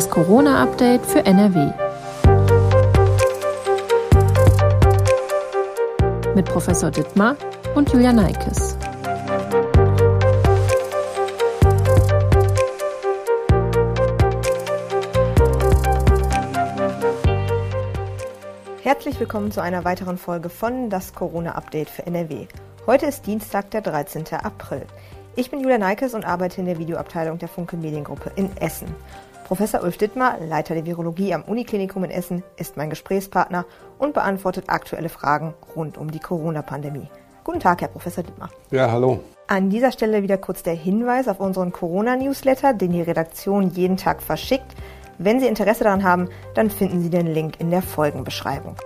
Das Corona-Update für NRW. Mit Professor Dittmar und Julia Neikes. Herzlich willkommen zu einer weiteren Folge von Das Corona-Update für NRW. Heute ist Dienstag, der 13. April. Ich bin Julia Neikes und arbeite in der Videoabteilung der Funke Mediengruppe in Essen. Professor Ulf Dittmar, Leiter der Virologie am Uniklinikum in Essen, ist mein Gesprächspartner und beantwortet aktuelle Fragen rund um die Corona-Pandemie. Guten Tag, Herr Professor Dittmar. Ja, hallo. An dieser Stelle wieder kurz der Hinweis auf unseren Corona-Newsletter, den die Redaktion jeden Tag verschickt. Wenn Sie Interesse daran haben, dann finden Sie den Link in der Folgenbeschreibung.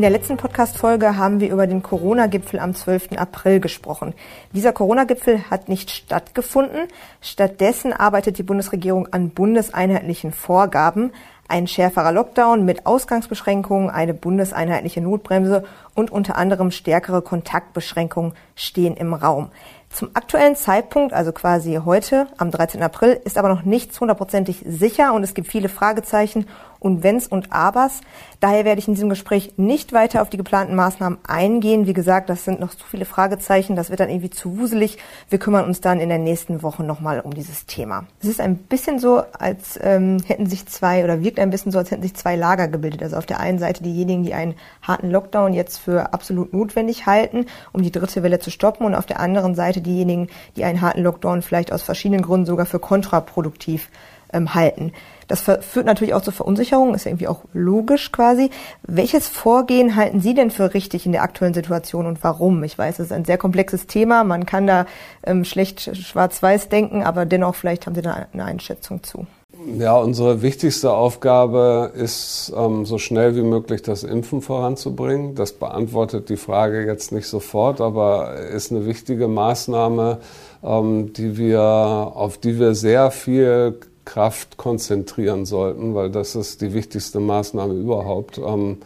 In der letzten Podcast-Folge haben wir über den Corona-Gipfel am 12. April gesprochen. Dieser Corona-Gipfel hat nicht stattgefunden. Stattdessen arbeitet die Bundesregierung an bundeseinheitlichen Vorgaben. Ein schärferer Lockdown mit Ausgangsbeschränkungen, eine bundeseinheitliche Notbremse und unter anderem stärkere Kontaktbeschränkungen stehen im Raum. Zum aktuellen Zeitpunkt, also quasi heute, am 13. April, ist aber noch nichts hundertprozentig sicher und es gibt viele Fragezeichen und Wenns und Abers. Daher werde ich in diesem Gespräch nicht weiter auf die geplanten Maßnahmen eingehen. Wie gesagt, das sind noch zu viele Fragezeichen, das wird dann irgendwie zu wuselig. Wir kümmern uns dann in der nächsten Woche nochmal um dieses Thema. Es ist ein bisschen so, als ähm, hätten sich zwei, oder wirkt ein bisschen so, als hätten sich zwei Lager gebildet. Also auf der einen Seite diejenigen, die einen harten Lockdown jetzt für absolut notwendig halten, um die dritte Welle zu stoppen und auf der anderen Seite diejenigen, die einen harten Lockdown vielleicht aus verschiedenen Gründen sogar für kontraproduktiv ähm, halten. Das führt natürlich auch zur Verunsicherung, ist irgendwie auch logisch quasi. Welches Vorgehen halten Sie denn für richtig in der aktuellen Situation und warum? Ich weiß, es ist ein sehr komplexes Thema, man kann da ähm, schlecht schwarz-weiß denken, aber dennoch vielleicht haben Sie da eine Einschätzung zu. Ja, unsere wichtigste Aufgabe ist, ähm, so schnell wie möglich das Impfen voranzubringen. Das beantwortet die Frage jetzt nicht sofort, aber ist eine wichtige Maßnahme, ähm, die wir, auf die wir sehr viel Kraft konzentrieren sollten, weil das ist die wichtigste Maßnahme überhaupt. Ähm,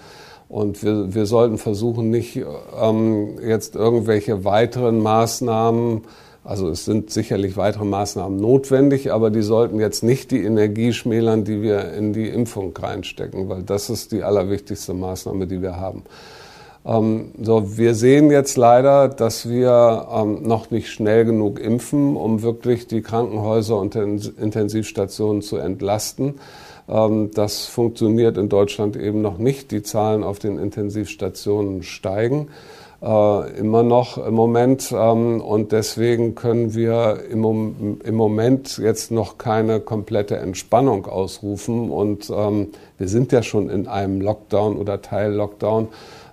und wir, wir sollten versuchen, nicht ähm, jetzt irgendwelche weiteren Maßnahmen, also es sind sicherlich weitere Maßnahmen notwendig, aber die sollten jetzt nicht die Energie schmälern, die wir in die Impfung reinstecken, weil das ist die allerwichtigste Maßnahme, die wir haben. Ähm, so, wir sehen jetzt leider, dass wir ähm, noch nicht schnell genug impfen, um wirklich die Krankenhäuser und Intensivstationen zu entlasten. Ähm, das funktioniert in Deutschland eben noch nicht. Die Zahlen auf den Intensivstationen steigen äh, immer noch im Moment. Ähm, und deswegen können wir im, Moment jetzt noch keine komplette Entspannung ausrufen. Und ähm, wir sind ja schon in einem Lockdown oder Teil-Lockdown.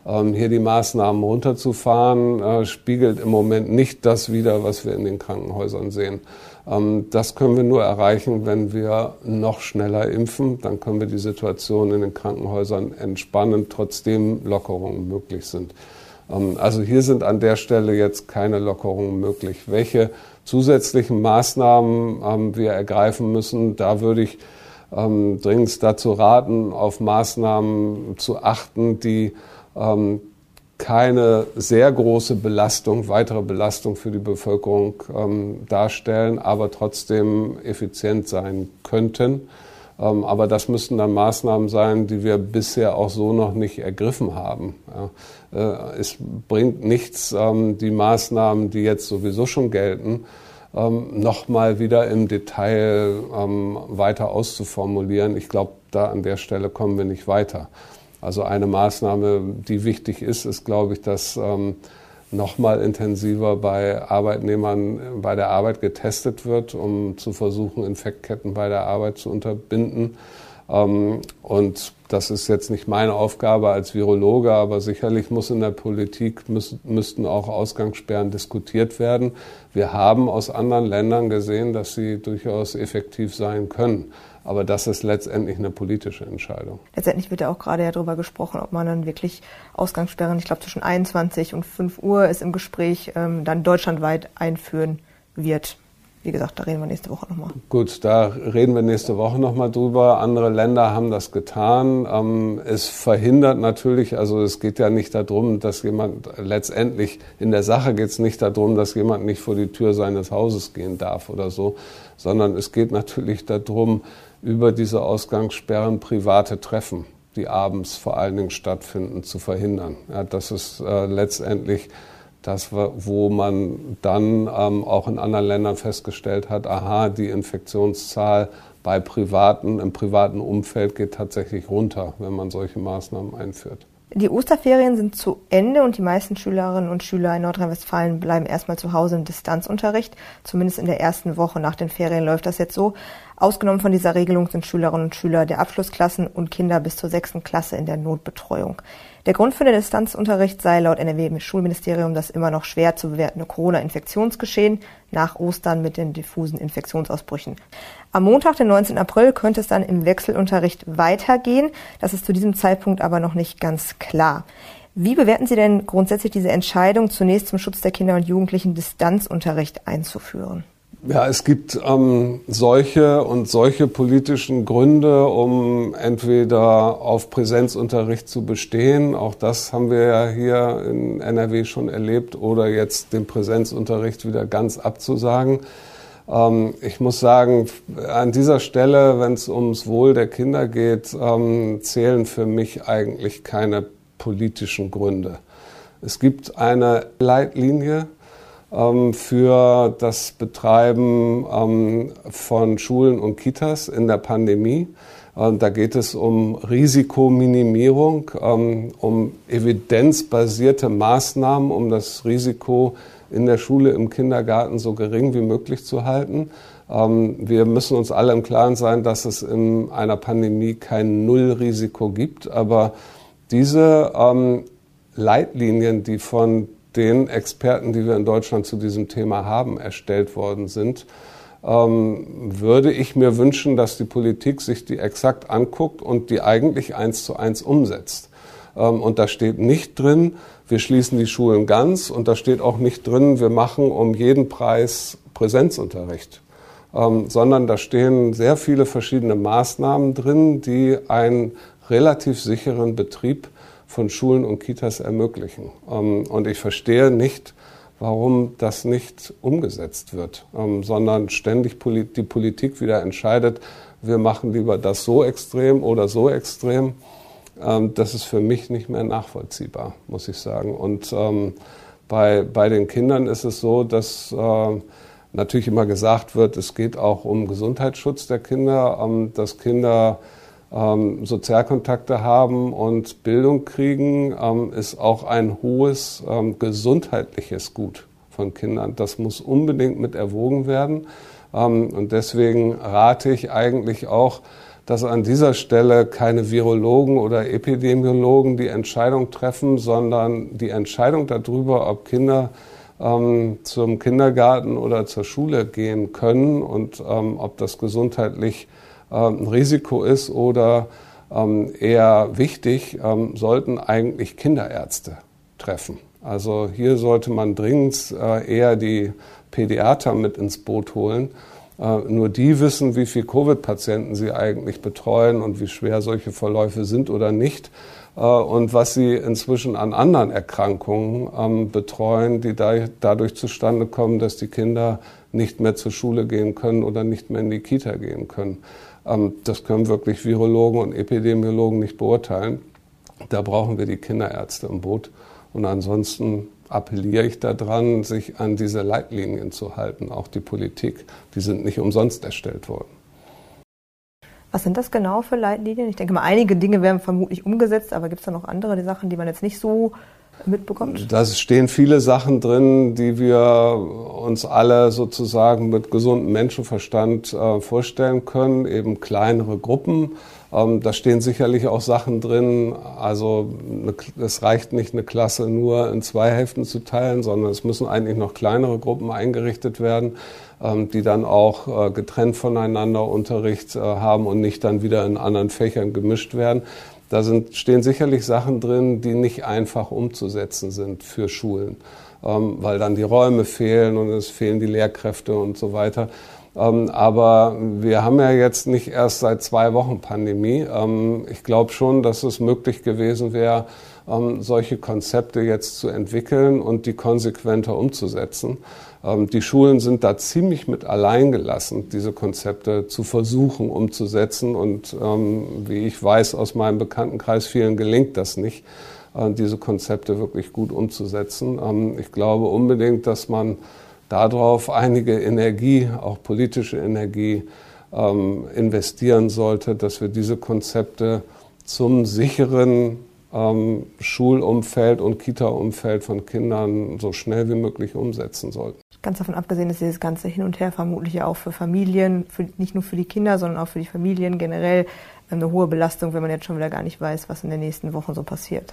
Ähm, hier die Maßnahmen runterzufahren, äh, spiegelt im Moment nicht das wider, was wir in den Krankenhäusern sehen. Das können wir nur erreichen, wenn wir noch schneller impfen. Dann können wir die Situation in den Krankenhäusern entspannen, trotzdem Lockerungen möglich sind. Ähm, also hier sind an der Stelle jetzt keine Lockerungen möglich. Welche zusätzlichen Maßnahmen wir ergreifen müssen, da würde ich dringend dazu raten, auf Maßnahmen zu achten, die ähm, keine sehr große Belastung, weitere Belastung für die Bevölkerung ähm, darstellen, aber trotzdem effizient sein könnten. Ähm, aber das müssten dann Maßnahmen sein, die wir bisher auch so noch nicht ergriffen haben. Äh, es bringt nichts, ähm, die Maßnahmen, die jetzt sowieso schon gelten, ähm, nochmal wieder im Detail ähm, weiter auszuformulieren. Ich glaube, da an der Stelle kommen wir nicht weiter. Also eine Maßnahme, die wichtig ist, ist, glaube ich, dass nochmal intensiver bei Arbeitnehmern bei der Arbeit getestet wird, um zu versuchen, Infektketten bei der Arbeit zu unterbinden. Ähm, und das ist jetzt nicht meine Aufgabe als Virologe, aber sicherlich muss in der Politik müssten auch Ausgangssperren diskutiert werden. Wir haben aus anderen Ländern gesehen, dass sie durchaus effektiv sein können. Aber das ist letztendlich eine politische Entscheidung. Letztendlich wird ja auch gerade ja darüber gesprochen, ob man dann wirklich Ausgangssperren, ich glaube zwischen 21 und 5 Uhr ist im Gespräch, ähm, dann deutschlandweit einführen wird. Wie gesagt, da reden wir nächste Woche nochmal. Gut, da reden wir nächste Woche nochmal drüber. Andere Länder haben das getan. Ähm, es verhindert natürlich, also es geht ja nicht darum, dass jemand letztendlich, in der Sache geht es nicht darum, dass jemand nicht vor die Tür seines Hauses gehen darf oder so, sondern es geht natürlich darum, über diese Ausgangssperren private Treffen, die abends vor allen Dingen stattfinden, zu verhindern. Ja, das ist äh, letztendlich das, wo man dann ähm, auch in anderen Ländern festgestellt hat, aha, die Infektionszahl bei privaten, im privaten Umfeld geht tatsächlich runter, wenn man solche Maßnahmen einführt. Die Osterferien sind zu Ende und die meisten Schülerinnen und Schüler in Nordrhein-Westfalen bleiben erstmal zu Hause im Distanzunterricht. Zumindest in der ersten Woche nach den Ferien läuft das jetzt so. Ausgenommen von dieser Regelung sind Schülerinnen und Schüler der Abschlussklassen und Kinder bis zur sechsten Klasse in der Notbetreuung. Der Grund für den Distanzunterricht sei laut NRW-Schulministerium das immer noch schwer zu bewertende Corona-Infektionsgeschehen nach Ostern mit den diffusen Infektionsausbrüchen. Am Montag, den 19. April, könnte es dann im Wechselunterricht weitergehen. Das ist zu diesem Zeitpunkt aber noch nicht ganz klar. Wie bewerten Sie denn grundsätzlich diese Entscheidung, zunächst zum Schutz der Kinder und Jugendlichen Distanzunterricht einzuführen? Ja, es gibt ähm, solche und solche politischen Gründe, um entweder auf Präsenzunterricht zu bestehen. Auch das haben wir ja hier in NRW schon erlebt oder jetzt den Präsenzunterricht wieder ganz abzusagen. Ähm, ich muss sagen, an dieser Stelle, wenn es ums Wohl der Kinder geht, ähm, zählen für mich eigentlich keine politischen Gründe. Es gibt eine Leitlinie, für das Betreiben ähm, von Schulen und Kitas in der Pandemie. Da geht es um Risikominimierung, ähm, um evidenzbasierte Maßnahmen, um das Risiko in der Schule, im Kindergarten so gering wie möglich zu halten. Wir müssen uns alle im Klaren sein, dass es in einer Pandemie kein Nullrisiko gibt. Aber diese Leitlinien, die von den Experten, die wir in Deutschland zu diesem Thema haben, erstellt worden sind, ähm, würde ich mir wünschen, dass die Politik sich die exakt anguckt und die eigentlich eins zu eins umsetzt. Ähm, und da steht nicht drin, wir schließen die Schulen ganz und da steht auch nicht drin, wir machen um jeden Preis Präsenzunterricht. Ähm, sondern da stehen sehr viele verschiedene Maßnahmen drin, die einen relativ sicheren Betrieb von Schulen und Kitas ermöglichen. Ähm, und ich verstehe nicht, warum das nicht umgesetzt wird, ähm, sondern ständig die Politik wieder entscheidet, wir machen lieber das so extrem oder so extrem. Ähm, das ist für mich nicht mehr nachvollziehbar, muss ich sagen. Und bei, bei den Kindern ist es so, dass äh, natürlich immer gesagt wird, es geht auch um Gesundheitsschutz der Kinder, dass Kinder ähm, Sozialkontakte haben und Bildung kriegen, ähm, ist auch ein hohes ähm, gesundheitliches Gut von Kindern. Das muss unbedingt mit erwogen werden. Ähm, und deswegen rate ich eigentlich auch, dass an dieser Stelle keine Virologen oder Epidemiologen die Entscheidung treffen, sondern die Entscheidung darüber, ob Kinder ähm, zum Kindergarten oder zur Schule gehen können und ähm, ob das gesundheitlich ähm, ein Risiko ist oder ähm, eher wichtig, ähm, sollten eigentlich Kinderärzte treffen. Also hier sollte man dringend äh, eher die Pädiater mit ins Boot holen. Äh, nur die wissen, wie viele Covid-Patienten sie eigentlich betreuen und wie schwer solche Verläufe sind oder nicht äh, und was sie inzwischen an anderen Erkrankungen betreuen, die dadurch zustande kommen, dass die Kinder nicht mehr zur Schule gehen können oder nicht mehr in die Kita gehen können. Ähm, das können wirklich Virologen und Epidemiologen nicht beurteilen. Da brauchen wir die Kinderärzte im Boot. Und ansonsten appelliere ich daran, sich an diese Leitlinien zu halten, auch die Politik. Die sind nicht umsonst erstellt worden. Was sind das genau für Leitlinien? Ich denke mal, einige Dinge werden vermutlich umgesetzt, aber gibt es da noch andere Sachen, die man jetzt nicht so mitbekommt? Da stehen viele Sachen drin, die wir uns alle sozusagen mit gesundem Menschenverstand äh, vorstellen können, eben kleinere Gruppen. Ähm, da stehen sicherlich auch Sachen drin, also es reicht nicht, eine Klasse nur in zwei Hälften zu teilen, sondern es müssen eigentlich noch kleinere Gruppen eingerichtet werden, ähm, die dann auch äh, getrennt voneinander Unterricht äh, haben und nicht dann wieder in anderen Fächern gemischt werden. Da sind, stehen sicherlich Sachen drin, die nicht einfach umzusetzen sind für Schulen, ähm, weil dann die Räume fehlen und es fehlen die Lehrkräfte und so weiter. Ähm, aber wir haben ja jetzt nicht erst seit zwei Wochen Pandemie. Ähm, ich glaube schon, dass es möglich gewesen wäre, ähm, solche Konzepte jetzt zu entwickeln und die konsequenter umzusetzen. Ähm, die Schulen sind da ziemlich mit allein gelassen, diese Konzepte zu versuchen umzusetzen. Und ähm, wie ich weiß aus meinem Bekanntenkreis, vielen gelingt das nicht, äh, diese Konzepte wirklich gut umzusetzen. Ähm, ich glaube unbedingt, dass man darauf einige Energie, auch politische Energie, investieren sollte, dass wir diese Konzepte zum sicheren Schulumfeld und Kita-Umfeld von Kindern so schnell wie möglich umsetzen sollten. Ganz davon abgesehen ist dieses ganze Hin und Her vermutlich ja auch für Familien, für, nicht nur für die Kinder, sondern auch für die Familien generell eine hohe Belastung, wenn man jetzt schon wieder gar nicht weiß, was in den nächsten Wochen so passiert.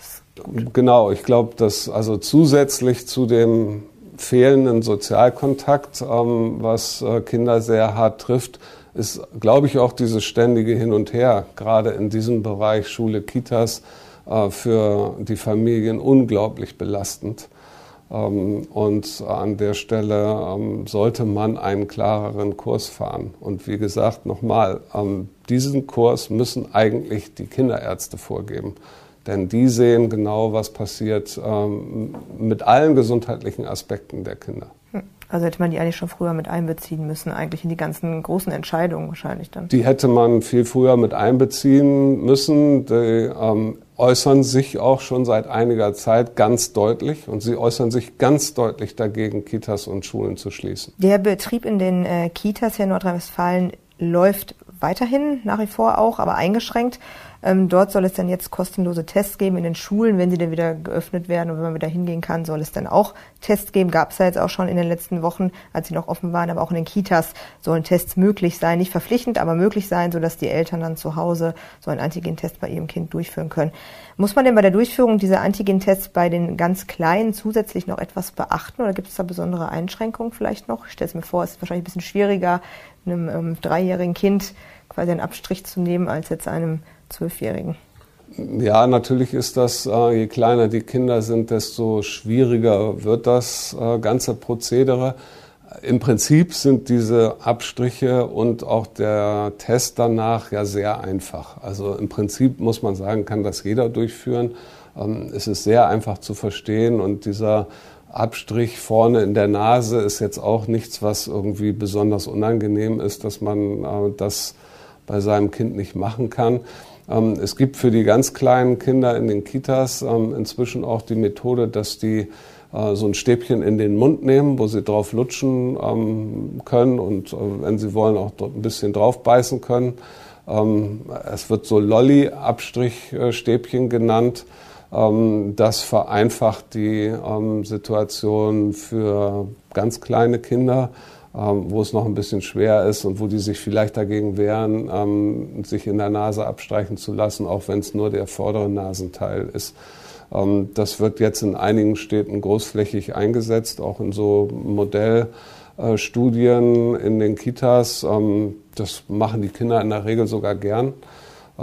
Genau, ich glaube, dass also zusätzlich zu dem fehlenden Sozialkontakt, ähm, was äh, Kinder sehr hart trifft, ist, glaube ich, auch dieses ständige Hin und Her, gerade in diesem Bereich Schule, Kitas, äh, für die Familien unglaublich belastend. Ähm, und an der Stelle ähm, sollte man einen klareren Kurs fahren. Und wie gesagt, nochmal, ähm, diesen Kurs müssen eigentlich die Kinderärzte vorgeben. Denn die sehen genau, was passiert mit allen gesundheitlichen Aspekten der Kinder. Hm. Also hätte man die eigentlich schon früher mit einbeziehen müssen, eigentlich in die ganzen großen Entscheidungen wahrscheinlich dann. Die hätte man viel früher mit einbeziehen müssen. Die ähm, äußern sich auch schon seit einiger Zeit ganz deutlich und sie äußern sich ganz deutlich dagegen, Kitas und Schulen zu schließen. Der Betrieb in den äh, Kitas hier in Nordrhein-Westfalen läuft weiterhin nach wie vor auch, aber eingeschränkt. Ähm, dort soll es dann jetzt kostenlose Tests geben in den Schulen, wenn sie dann wieder geöffnet werden und wenn man wieder hingehen kann, soll es dann auch Tests geben. Gab es ja jetzt auch schon in den letzten Wochen, als sie noch offen waren, aber auch in den Kitas sollen Tests möglich sein, nicht verpflichtend, aber möglich sein, sodass die Eltern dann zu Hause so einen Antigen-Test bei ihrem Kind durchführen können. Muss man denn bei der Durchführung dieser Antigen-Tests bei den ganz Kleinen zusätzlich noch etwas beachten oder gibt es da besondere Einschränkungen vielleicht noch? Ich stelle es mir vor, es ist wahrscheinlich ein bisschen schwieriger, einem ähm, dreijährigen Kind quasi einen Abstrich zu nehmen, als jetzt einem Zwölfjährigen? Ja, natürlich ist das, äh, je kleiner die Kinder sind, desto schwieriger wird das äh, ganze Prozedere. Im Prinzip sind diese Abstriche und auch der Test danach ja sehr einfach. Also im Prinzip muss man sagen, kann das jeder durchführen. Ähm, es ist sehr einfach zu verstehen und dieser Abstrich vorne in der Nase ist jetzt auch nichts, was irgendwie besonders unangenehm ist, dass man äh, das bei seinem Kind nicht machen kann. Ähm, es gibt für die ganz kleinen Kinder in den Kitas ähm, inzwischen auch die Methode, dass die äh, so ein Stäbchen in den Mund nehmen, wo sie drauf lutschen ähm, können und äh, wenn sie wollen auch ein bisschen drauf beißen können. Es wird so Lolly-Abstrichstäbchen genannt. Das vereinfacht die Situation für ganz kleine Kinder. Ähm, wo es noch ein bisschen schwer ist und wo die sich vielleicht dagegen wehren, ähm, sich in der Nase abstreichen zu lassen, auch wenn es nur der vordere Nasenteil ist. Ähm, das wird jetzt in einigen Städten großflächig eingesetzt, auch in so Modellstudien in den Kitas. das machen die Kinder in der Regel sogar gern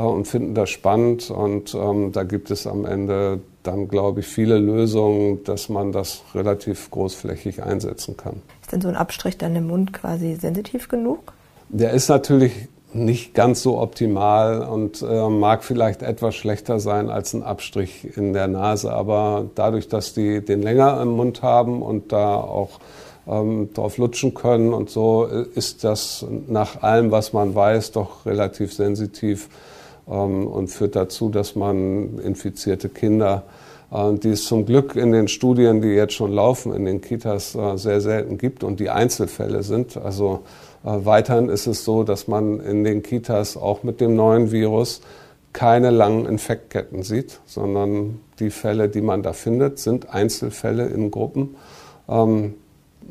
und finden das spannend. Und da gibt es am Ende dann, glaube ich, viele Lösungen, dass man das relativ großflächig einsetzen kann. Ist denn so ein Abstrich dann im Mund quasi sensitiv genug? Der ist natürlich nicht ganz so optimal und äh, mag vielleicht etwas schlechter sein als ein Abstrich in der Nase, aber dadurch, dass die den länger im Mund haben und da auch ähm, drauf lutschen können und so, ist das nach allem, was man weiß, doch relativ sensitiv ähm, und führt dazu, dass man infizierte Kinder äh, die es zum Glück in den Studien, die jetzt schon laufen, in den Kitas äh, sehr selten gibt und die Einzelfälle sind. Also äh, weiterhin ist es so, dass man in den Kitas auch mit dem neuen Virus keine langen Infektketten sieht, sondern die Fälle, die man da findet, sind Einzelfälle in Gruppen.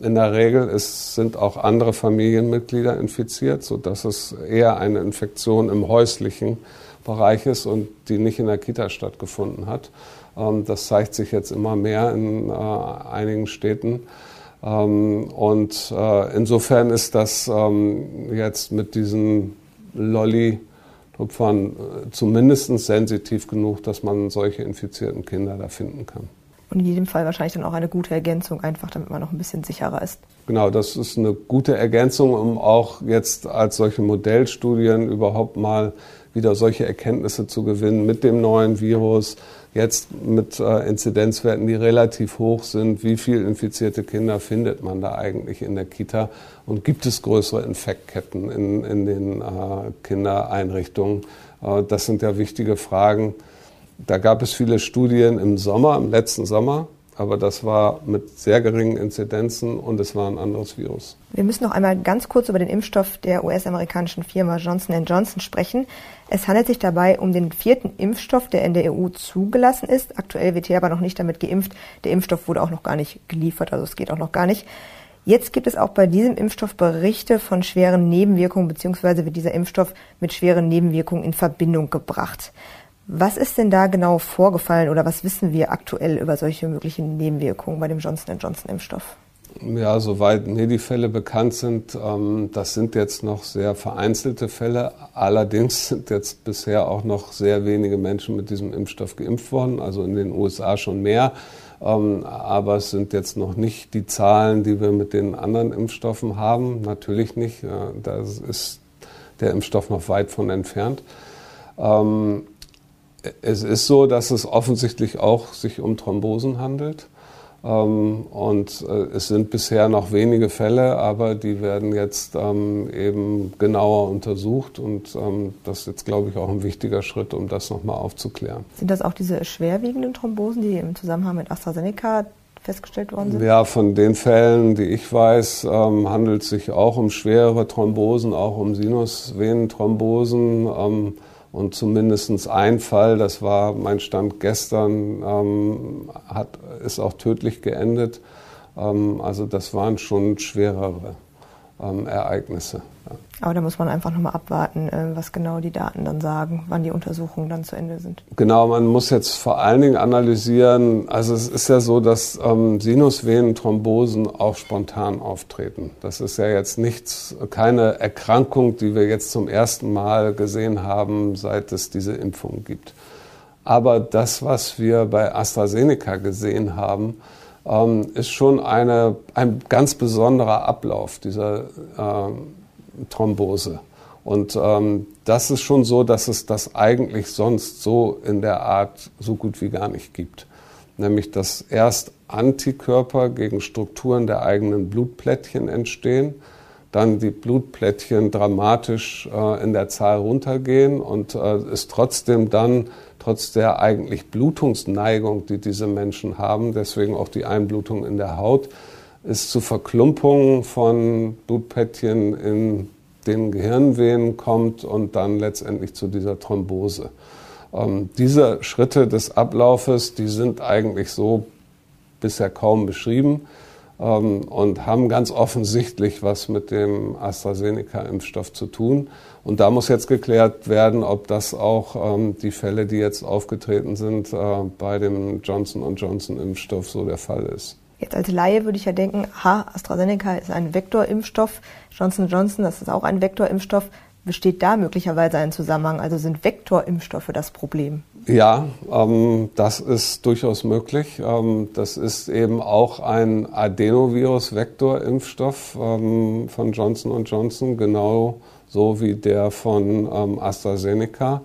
In der Regel ist, sind auch andere Familienmitglieder infiziert, sodass es eher eine Infektion im häuslichen Bereich ist und die nicht in der Kita stattgefunden hat. Ähm, das zeigt sich jetzt immer mehr in äh, einigen Städten. Ähm, und äh, insofern ist das ähm, jetzt mit diesen Lolli Tropf waren äh, zumindest sensitiv genug, dass man solche infizierten Kinder da finden kann. Und in jedem Fall wahrscheinlich dann auch eine gute Ergänzung, einfach damit man noch ein bisschen sicherer ist. Genau, das ist eine gute Ergänzung, um auch jetzt als solche Modellstudien überhaupt mal wieder solche Erkenntnisse zu gewinnen mit dem neuen Virus, jetzt mit äh, Inzidenzwerten, die relativ hoch sind. Wie viele infizierte Kinder findet man da eigentlich in der Kita? Und gibt es größere Infektketten in, in den äh, Kindereinrichtungen? Äh, das sind ja wichtige Fragen. Da gab es viele Studien im Sommer, im letzten Sommer, aber das war mit sehr geringen Inzidenzen und es war ein anderes Virus. Wir müssen noch einmal ganz kurz über den Impfstoff der US-amerikanischen Firma Johnson Johnson sprechen. Es handelt sich dabei um den vierten Impfstoff, der in der EU zugelassen ist. Aktuell wird hier aber noch nicht damit geimpft. Der Impfstoff wurde auch noch gar nicht geliefert, also es geht auch noch gar nicht. Jetzt gibt es auch bei diesem Impfstoff Berichte von schweren Nebenwirkungen, beziehungsweise wird dieser Impfstoff mit schweren Nebenwirkungen in Verbindung gebracht. Was ist denn da genau vorgefallen oder was wissen wir aktuell über solche möglichen Nebenwirkungen bei dem Johnson Johnson Impfstoff? Ja, soweit mir die Fälle bekannt sind, ähm, das sind jetzt noch sehr vereinzelte Fälle. Allerdings sind jetzt bisher auch noch sehr wenige Menschen mit diesem Impfstoff geimpft worden, also in den USA schon mehr. Ähm, aber es sind jetzt noch nicht die Zahlen, die wir mit den anderen Impfstoffen haben. Natürlich nicht. Da ist der Impfstoff noch weit von entfernt. Ähm, es ist so, dass es offensichtlich auch sich um Thrombosen handelt. Ähm, und äh, es sind bisher noch wenige Fälle, aber die werden jetzt ähm, eben genauer untersucht. Und ähm, das ist jetzt, glaube ich, auch ein wichtiger Schritt, um das nochmal aufzuklären. Sind das auch diese schwerwiegenden Thrombosen, die im Zusammenhang mit AstraZeneca festgestellt worden sind? Ja, von den Fällen, die ich weiß, handelt es sich auch um schwere Thrombosen, auch um Sinusvenenthrombosen. Und zumindest ein Fall, das war mein Stand gestern, ähm, hat, ist auch tödlich geendet. Ähm, also das waren schon schwerere ähm, Ereignisse. Ja. Aber da muss man einfach nochmal abwarten, äh, was genau die Daten dann sagen, wann die Untersuchungen dann zu Ende sind. Genau, man muss jetzt vor allen Dingen analysieren, also es ist ja so, dass ähm, Sinusvenenthrombosen auch spontan auftreten. Das ist ja jetzt nichts, keine Erkrankung, die wir jetzt zum ersten Mal gesehen haben, seit es diese Impfung gibt. Aber das, was wir bei AstraZeneca gesehen haben, ähm, ist schon eine, ein ganz besonderer Ablauf dieser ähm, Thrombose. Und ähm, das ist schon so, dass es das eigentlich sonst so in der Art so gut wie gar nicht gibt. Nämlich, dass erst Antikörper gegen Strukturen der eigenen Blutplättchen entstehen, dann die Blutplättchen dramatisch äh, in der Zahl runtergehen und äh, es trotzdem dann, trotz der eigentlich Blutungsneigung, die diese Menschen haben, deswegen auch die Einblutung in der Haut, es zu Verklumpungen von Blutplättchen in den Gehirnvenen kommt und dann letztendlich zu dieser Thrombose. Ähm, diese Schritte des Ablaufes, die sind eigentlich so bisher kaum beschrieben und haben ganz offensichtlich was mit dem AstraZeneca-Impfstoff zu tun. Und da muss jetzt geklärt werden, ob das auch ähm, die Fälle, die jetzt aufgetreten sind, äh, bei dem Johnson Johnson-Impfstoff so der Fall ist. Jetzt als Laie würde ich ja denken, ha, AstraZeneca ist ein Vektorimpfstoff, Johnson Johnson, das ist auch ein Vektorimpfstoff. Besteht da möglicherweise ein Zusammenhang? Also sind Vektorimpfstoffe das Problem? Ja, ähm, das ist durchaus möglich. Ähm, das ist eben auch ein Adenovirus-Vektorimpfstoff ähm, von Johnson Johnson, genau so wie der von ähm, AstraZeneca.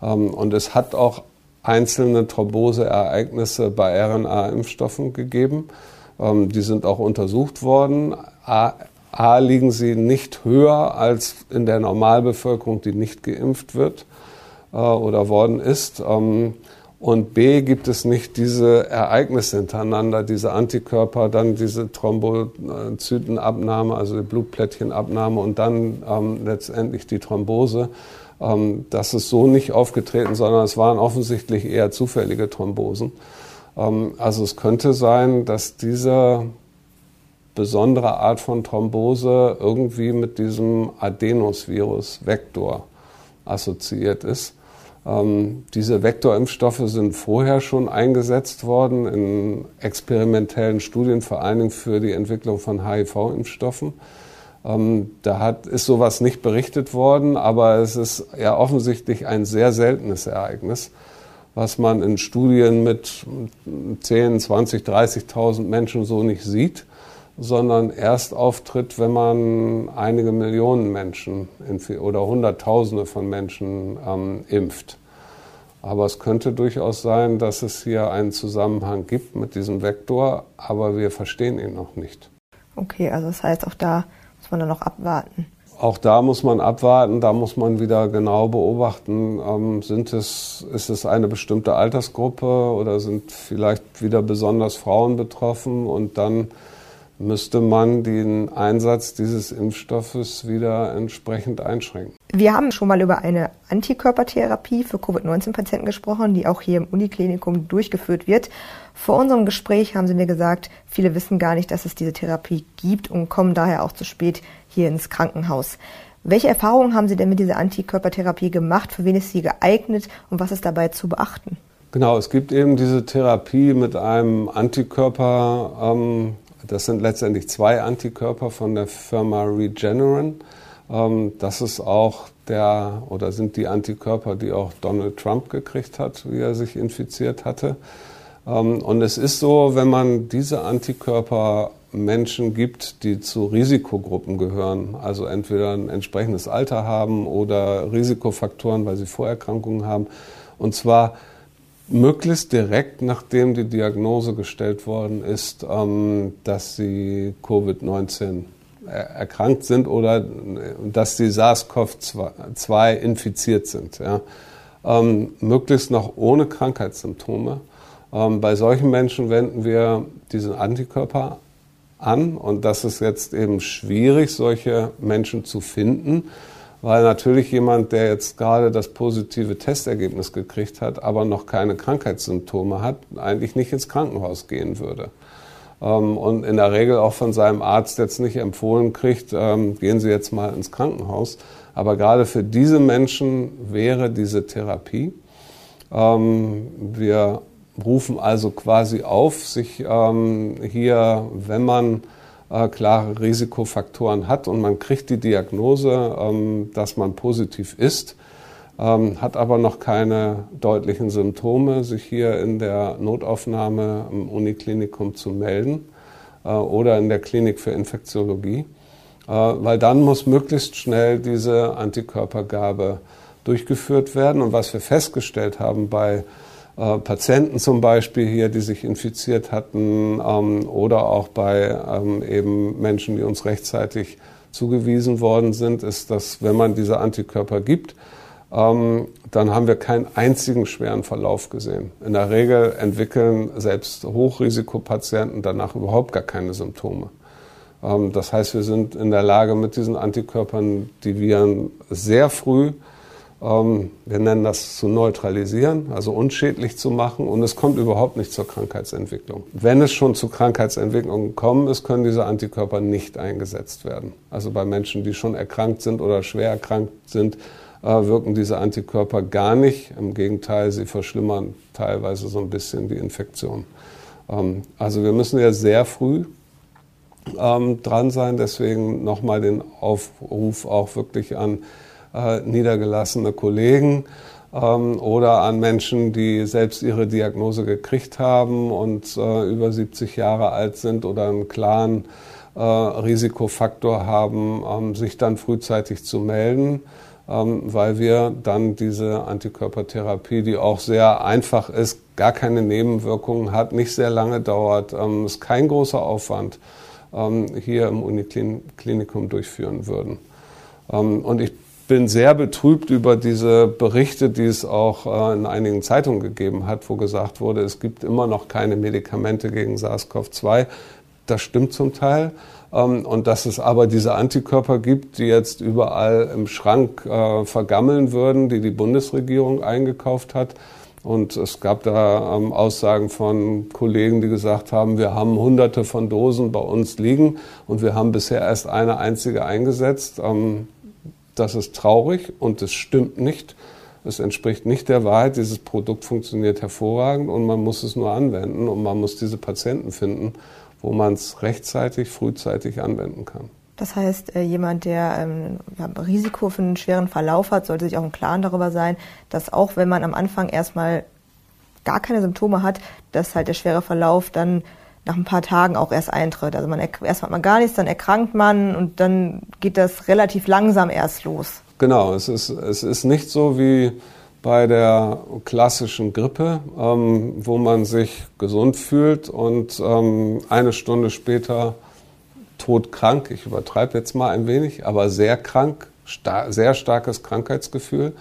Ähm, und es hat auch einzelne Thromboseereignisse bei RNA-Impfstoffen gegeben. Ähm, die sind auch untersucht worden. A, A, liegen sie nicht höher als in der Normalbevölkerung, die nicht geimpft wird äh, oder worden ist. Ähm, und B, gibt es nicht diese Ereignisse hintereinander, diese Antikörper, dann diese Thrombozytenabnahme, also die Blutplättchenabnahme und dann ähm, letztendlich die Thrombose. Ähm, das ist so nicht aufgetreten, sondern es waren offensichtlich eher zufällige Thrombosen. Ähm, also es könnte sein, dass diese besondere Art von Thrombose irgendwie mit diesem Adenosvirus-Vektor assoziiert ist. Ähm, diese Vektorimpfstoffe sind vorher schon eingesetzt worden in experimentellen Studien, vor allen Dingen für die Entwicklung von HIV-Impfstoffen. Ähm, da hat, ist sowas nicht berichtet worden, aber es ist ja offensichtlich ein sehr seltenes Ereignis, was man in Studien mit 10, 20, 30.000 Menschen so nicht sieht, sondern erst auftritt, wenn man einige Millionen Menschen oder Hunderttausende von Menschen ähm, impft. Aber es könnte durchaus sein, dass es hier einen Zusammenhang gibt mit diesem Vektor, aber wir verstehen ihn noch nicht. Okay, also das heißt, auch da muss man dann noch abwarten. Auch da muss man abwarten, da muss man wieder genau beobachten, ähm, sind es, ist es eine bestimmte Altersgruppe oder sind vielleicht wieder besonders Frauen betroffen und dann müsste man den Einsatz dieses Impfstoffes wieder entsprechend einschränken. Wir haben schon mal über eine Antikörpertherapie für Covid-19-Patienten gesprochen, die auch hier im Uniklinikum durchgeführt wird. Vor unserem Gespräch haben Sie mir gesagt, viele wissen gar nicht, dass es diese Therapie gibt und kommen daher auch zu spät hier ins Krankenhaus. Welche Erfahrungen haben Sie denn mit dieser Antikörpertherapie gemacht? Für wen ist sie geeignet und was ist dabei zu beachten? Genau, es gibt eben diese Therapie mit einem Antikörper, ähm, das sind letztendlich zwei Antikörper von der Firma Regeneron. Ähm, das ist auch der oder sind die Antikörper, die auch Donald Trump gekriegt hat, wie er sich infiziert hatte. Ähm, und es ist so, wenn man diese Antikörper Menschen gibt, die zu Risikogruppen gehören, also entweder ein entsprechendes Alter haben oder Risikofaktoren, weil sie Vorerkrankungen haben, und zwar möglichst direkt, nachdem die Diagnose gestellt worden ist, ähm, dass sie Covid-19 erkrankt sind oder dass sie SARS-CoV-2 infiziert sind. Ja. Ähm, möglichst noch ohne Krankheitssymptome. Ähm, bei solchen Menschen wenden wir diesen Antikörper an und das ist jetzt eben schwierig, solche Menschen zu finden weil natürlich jemand, der jetzt gerade das positive Testergebnis gekriegt hat, aber noch keine Krankheitssymptome hat, eigentlich nicht ins Krankenhaus gehen würde. Ähm, und in der Regel auch von seinem Arzt jetzt nicht empfohlen kriegt, ähm, gehen Sie jetzt mal ins Krankenhaus. Aber gerade für diese Menschen wäre diese Therapie. Ähm, wir rufen also quasi auf, sich hier, wenn man äh, klare Risikofaktoren hat und man kriegt die Diagnose, ähm, dass man positiv ist, ähm, hat aber noch keine deutlichen Symptome, sich hier in der Notaufnahme im Uniklinikum zu melden äh, oder in der Klinik für Infektiologie, äh, weil dann muss möglichst schnell diese Antikörpergabe durchgeführt werden. Und was wir festgestellt haben bei äh, Patienten zum Beispiel hier, die sich infiziert hatten ähm, oder auch bei ähm, eben Menschen, die uns rechtzeitig zugewiesen worden sind, ist, dass wenn man diese Antikörper gibt, ähm, dann haben wir keinen einzigen schweren Verlauf gesehen. In der Regel entwickeln selbst Hochrisikopatienten danach überhaupt gar keine Symptome. Ähm, das heißt, wir sind in der Lage, mit diesen Antikörpern die Viren sehr früh wir nennen das zu neutralisieren, also unschädlich zu machen und es kommt überhaupt nicht zur Krankheitsentwicklung. Wenn es schon zu Krankheitsentwicklung gekommen ist, können diese Antikörper nicht eingesetzt werden. Also bei Menschen, die schon erkrankt sind oder schwer erkrankt sind, äh, wirken diese Antikörper gar nicht. Im Gegenteil, sie verschlimmern teilweise so ein bisschen die Infektion. Ähm, also wir müssen ja sehr früh ähm, dran sein, deswegen nochmal den Aufruf auch wirklich an äh, niedergelassene Kollegen ähm, oder an Menschen, die selbst ihre Diagnose gekriegt haben und äh, über 70 Jahre alt sind oder einen klaren äh, Risikofaktor haben, ähm, sich dann frühzeitig zu melden, ähm, weil wir dann diese Antikörpertherapie, die auch sehr einfach ist, gar keine Nebenwirkungen hat, nicht sehr lange dauert, ähm, ist kein großer Aufwand, ähm, hier im Uniklinikum durchführen würden. Ähm, und ich bin sehr betrübt über diese Berichte, die es auch äh, in einigen Zeitungen gegeben hat, wo gesagt wurde, es gibt immer noch keine Medikamente gegen SARS-CoV-2. Das stimmt zum Teil. Ähm, und dass es aber diese Antikörper gibt, die jetzt überall im Schrank äh, vergammeln würden, die die Bundesregierung eingekauft hat. Und es gab da ähm, Aussagen von Kollegen, die gesagt haben, wir haben hunderte von Dosen bei uns liegen und wir haben bisher erst eine einzige eingesetzt. Ähm, das ist traurig und es stimmt nicht. Es entspricht nicht der Wahrheit. Dieses Produkt funktioniert hervorragend und man muss es nur anwenden und man muss diese Patienten finden, wo man es rechtzeitig, frühzeitig anwenden kann. Das heißt, äh, jemand, der ähm, ja, Risiko für einen schweren Verlauf hat, sollte sich auch im Klaren darüber sein, dass auch wenn man am Anfang erstmal gar keine Symptome hat, dass halt der schwere Verlauf dann nach ein paar Tagen auch erst eintritt. Also man erst hat man gar nichts, dann erkrankt man und dann geht das relativ langsam erst los. Genau, es ist, es ist nicht so wie bei der klassischen Grippe, ähm, wo man sich gesund fühlt und ähm, eine Stunde später todkrank, ich übertreibe jetzt mal ein wenig, aber sehr krank, star sehr starkes Krankheitsgefühl.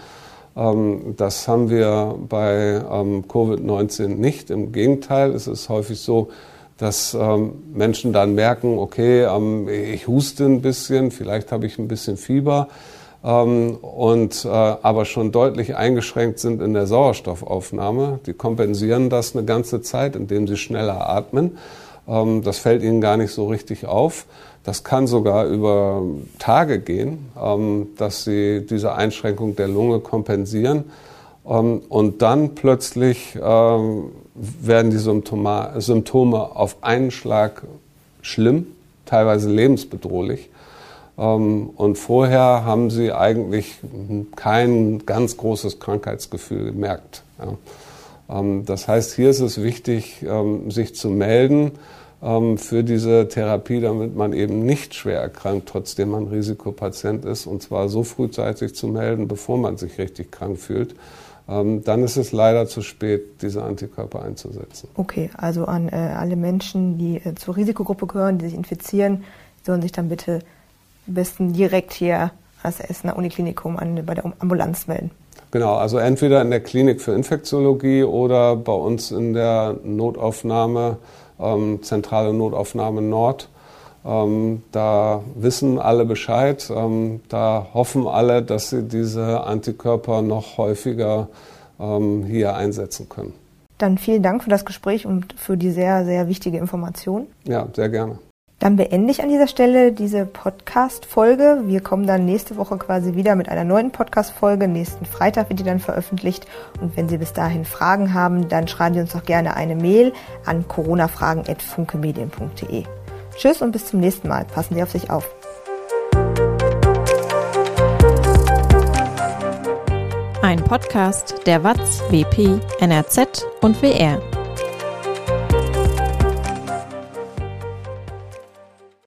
Ähm, das haben wir bei ähm, Covid-19 nicht. Im Gegenteil, es ist häufig so, dass ähm, Menschen dann merken, okay, ähm, ich huste ein bisschen, vielleicht habe ich ein bisschen Fieber ähm, und äh, aber schon deutlich eingeschränkt sind in der Sauerstoffaufnahme. Die kompensieren das eine ganze Zeit, indem sie schneller atmen. Ähm, das fällt ihnen gar nicht so richtig auf. Das kann sogar über Tage gehen, ähm, dass sie diese Einschränkung der Lunge kompensieren. Ähm, und dann plötzlich werden die Symptome, Symptome auf einen Schlag schlimm, teilweise lebensbedrohlich. Ähm, und vorher haben sie eigentlich kein ganz großes Krankheitsgefühl gemerkt. Das heißt, hier ist es wichtig, sich zu melden für diese Therapie, damit man eben nicht schwer erkrankt, trotzdem man Risikopatient ist, und zwar so frühzeitig zu melden, bevor man sich richtig krank fühlt. Dann ist es leider zu spät, diese Antikörper einzusetzen. Okay, also an äh, alle Menschen, die äh, zur Risikogruppe gehören, die sich infizieren, sollen sich dann bitte am besten direkt hier als Essener Uniklinikum an, bei der Ambulanz melden. Genau, also entweder in der Klinik für Infektiologie oder bei uns in der Notaufnahme, ähm, zentrale Notaufnahme Nord. Ähm, da wissen alle Bescheid. Ähm, da hoffen alle, dass sie diese Antikörper noch häufiger ähm, hier einsetzen können. Dann vielen Dank für das Gespräch und für die sehr, sehr wichtige Information. Ja, sehr gerne. Dann beende ich an dieser Stelle diese Podcast-Folge. Wir kommen dann nächste Woche quasi wieder mit einer neuen Podcast-Folge. Nächsten Freitag wird die dann veröffentlicht. Und wenn Sie bis dahin Fragen haben, dann schreiben Sie uns doch gerne eine Mail an coronafragen.funkemedien.de. Tschüss und bis zum nächsten Mal. Passen Sie auf sich auf. Ein Podcast der WAZ, WP, NRZ und WR.